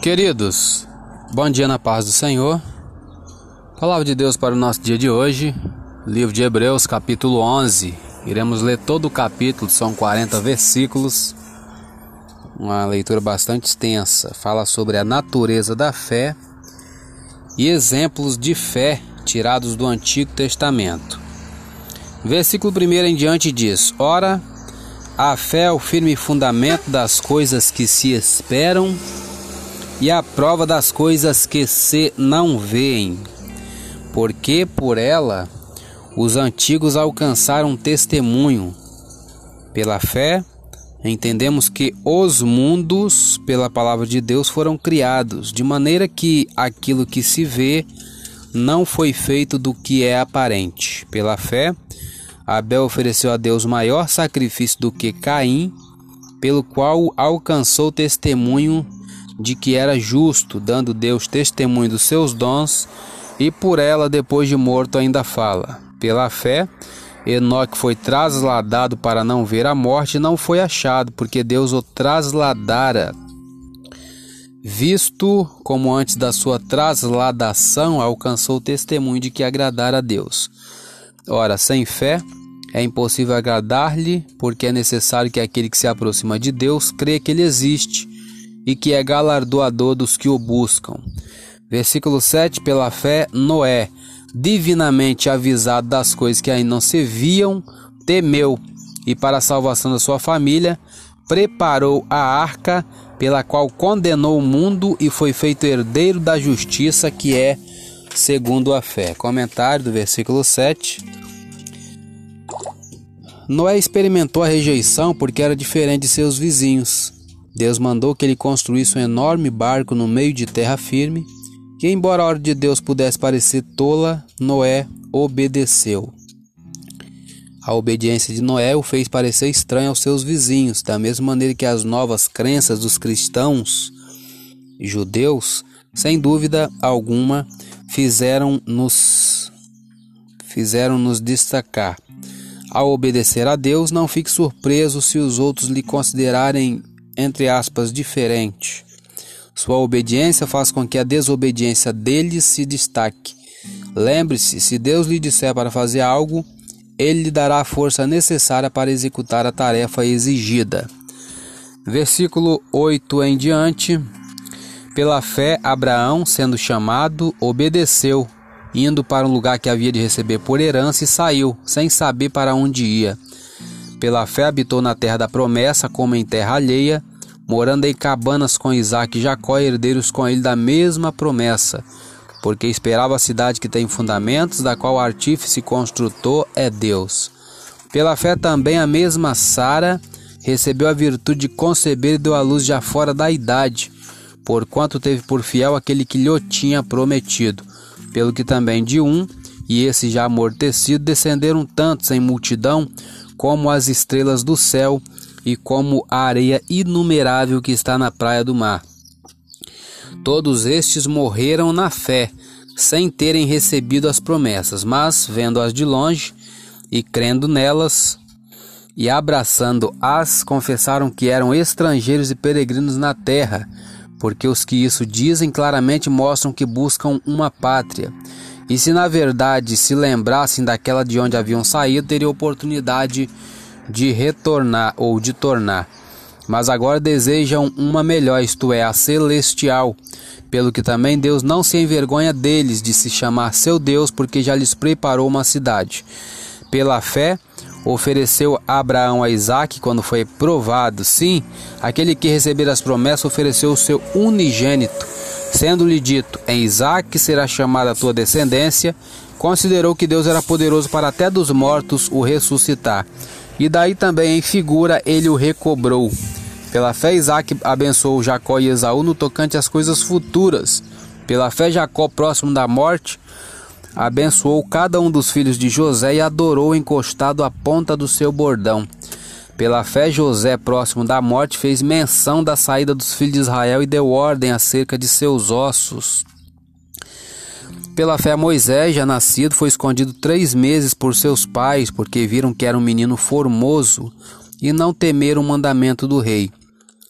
Queridos, bom dia na paz do Senhor. Palavra de Deus para o nosso dia de hoje, livro de Hebreus, capítulo 11. Iremos ler todo o capítulo, são 40 versículos. Uma leitura bastante extensa. Fala sobre a natureza da fé e exemplos de fé tirados do Antigo Testamento. Versículo 1 em diante diz: Ora, a fé é o firme fundamento das coisas que se esperam e a prova das coisas que se não veem, porque por ela os antigos alcançaram testemunho. Pela fé, entendemos que os mundos, pela palavra de Deus, foram criados, de maneira que aquilo que se vê não foi feito do que é aparente. Pela fé, Abel ofereceu a Deus maior sacrifício do que Caim, pelo qual alcançou testemunho de que era justo, dando Deus testemunho dos seus dons, e por ela, depois de morto, ainda fala. Pela fé, Enoque foi trasladado para não ver a morte e não foi achado, porque Deus o trasladara. Visto como antes da sua trasladação alcançou o testemunho de que agradara a Deus. Ora, sem fé é impossível agradar-lhe, porque é necessário que aquele que se aproxima de Deus crê que ele existe e que é galardoador dos que o buscam. Versículo 7: Pela fé, Noé, divinamente avisado das coisas que ainda não se viam, temeu e, para a salvação da sua família, preparou a arca pela qual condenou o mundo e foi feito herdeiro da justiça, que é segundo a fé. Comentário do versículo 7. Noé experimentou a rejeição porque era diferente de seus vizinhos. Deus mandou que ele construísse um enorme barco no meio de terra firme, que, embora a ordem de Deus pudesse parecer tola, Noé obedeceu. A obediência de Noé o fez parecer estranho aos seus vizinhos, da mesma maneira que as novas crenças dos cristãos judeus, sem dúvida alguma, fizeram-nos fizeram-nos destacar. Ao obedecer a Deus, não fique surpreso se os outros lhe considerarem entre aspas, diferente. Sua obediência faz com que a desobediência deles se destaque. Lembre-se: se Deus lhe disser para fazer algo, ele lhe dará a força necessária para executar a tarefa exigida. Versículo 8 em diante. Pela fé, Abraão, sendo chamado, obedeceu, indo para um lugar que havia de receber por herança e saiu, sem saber para onde ia. Pela fé habitou na terra da promessa, como em terra alheia, morando em cabanas com Isaac e Jacó, herdeiros com ele da mesma promessa, porque esperava a cidade que tem fundamentos, da qual o artífice construtor é Deus. Pela fé também a mesma Sara recebeu a virtude de conceber e deu à luz já fora da idade, porquanto teve por fiel aquele que lhe tinha prometido, pelo que também de um, e esse já amortecido, descenderam tantos em multidão como as estrelas do céu e como a areia inumerável que está na praia do mar. Todos estes morreram na fé, sem terem recebido as promessas, mas, vendo-as de longe e crendo nelas, e abraçando-as, confessaram que eram estrangeiros e peregrinos na terra, porque os que isso dizem claramente mostram que buscam uma pátria. E se na verdade se lembrassem daquela de onde haviam saído, teriam oportunidade de retornar ou de tornar. Mas agora desejam uma melhor, isto é, a celestial. Pelo que também Deus não se envergonha deles de se chamar seu Deus, porque já lhes preparou uma cidade. Pela fé, ofereceu Abraão a Isaac quando foi provado. Sim, aquele que receber as promessas ofereceu o seu unigênito Sendo-lhe dito: Em Isaac será chamada a tua descendência, considerou que Deus era poderoso para até dos mortos o ressuscitar. E daí também em figura ele o recobrou. Pela fé, Isaac abençoou Jacó e Esaú no tocante às coisas futuras. Pela fé, Jacó, próximo da morte, abençoou cada um dos filhos de José e adorou encostado à ponta do seu bordão. Pela fé, José, próximo da morte, fez menção da saída dos filhos de Israel e deu ordem acerca de seus ossos. Pela fé, Moisés, já nascido, foi escondido três meses por seus pais, porque viram que era um menino formoso e não temeram o mandamento do rei.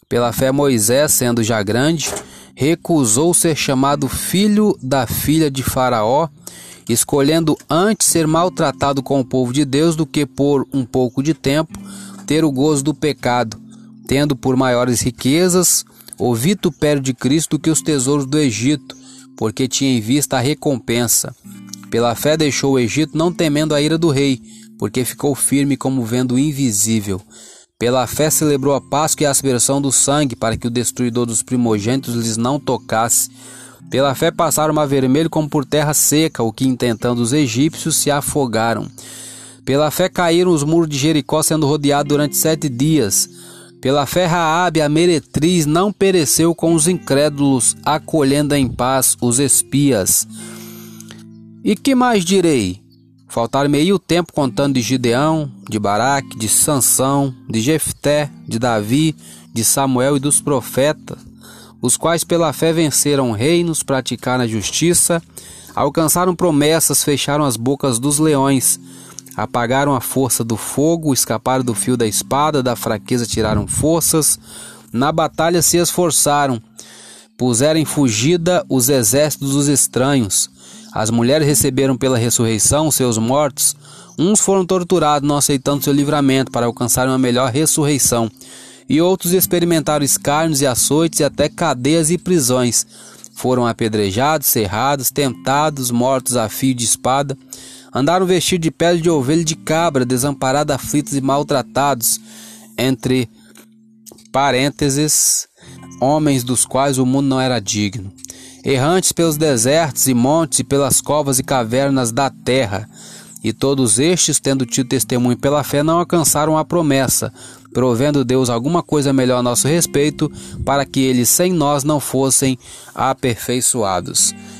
Pela fé, Moisés, sendo já grande, recusou ser chamado filho da filha de Faraó, escolhendo antes ser maltratado com o povo de Deus do que por um pouco de tempo ter o gozo do pecado, tendo por maiores riquezas o vitupério de Cristo que os tesouros do Egito, porque tinha em vista a recompensa. Pela fé deixou o Egito, não temendo a ira do rei, porque ficou firme como vendo o invisível. Pela fé celebrou a Páscoa e a aspersão do sangue, para que o destruidor dos primogênitos lhes não tocasse. Pela fé passaram a vermelho como por terra seca, o que intentando os egípcios se afogaram. Pela fé caíram os muros de Jericó, sendo rodeados durante sete dias. Pela fé Raabe, a meretriz, não pereceu com os incrédulos, acolhendo em paz os espias. E que mais direi? Faltaram meio tempo contando de Gideão, de Baraque, de Sansão, de Jefté, de Davi, de Samuel e dos profetas, os quais pela fé venceram reinos, praticaram a justiça, alcançaram promessas, fecharam as bocas dos leões, apagaram a força do fogo, escaparam do fio da espada, da fraqueza tiraram forças, na batalha se esforçaram, puseram em fugida os exércitos dos estranhos, as mulheres receberam pela ressurreição seus mortos. Uns foram torturados, não aceitando seu livramento para alcançar uma melhor ressurreição. E outros experimentaram escárnios e açoites e até cadeias e prisões. Foram apedrejados, cerrados, tentados, mortos a fio de espada. Andaram vestidos de pele de ovelha e de cabra, desamparados, aflitos e maltratados. Entre parênteses, homens dos quais o mundo não era digno errantes pelos desertos e montes e pelas covas e cavernas da terra. E todos estes, tendo tido testemunho pela fé, não alcançaram a promessa, provendo Deus alguma coisa melhor a nosso respeito, para que eles sem nós não fossem aperfeiçoados.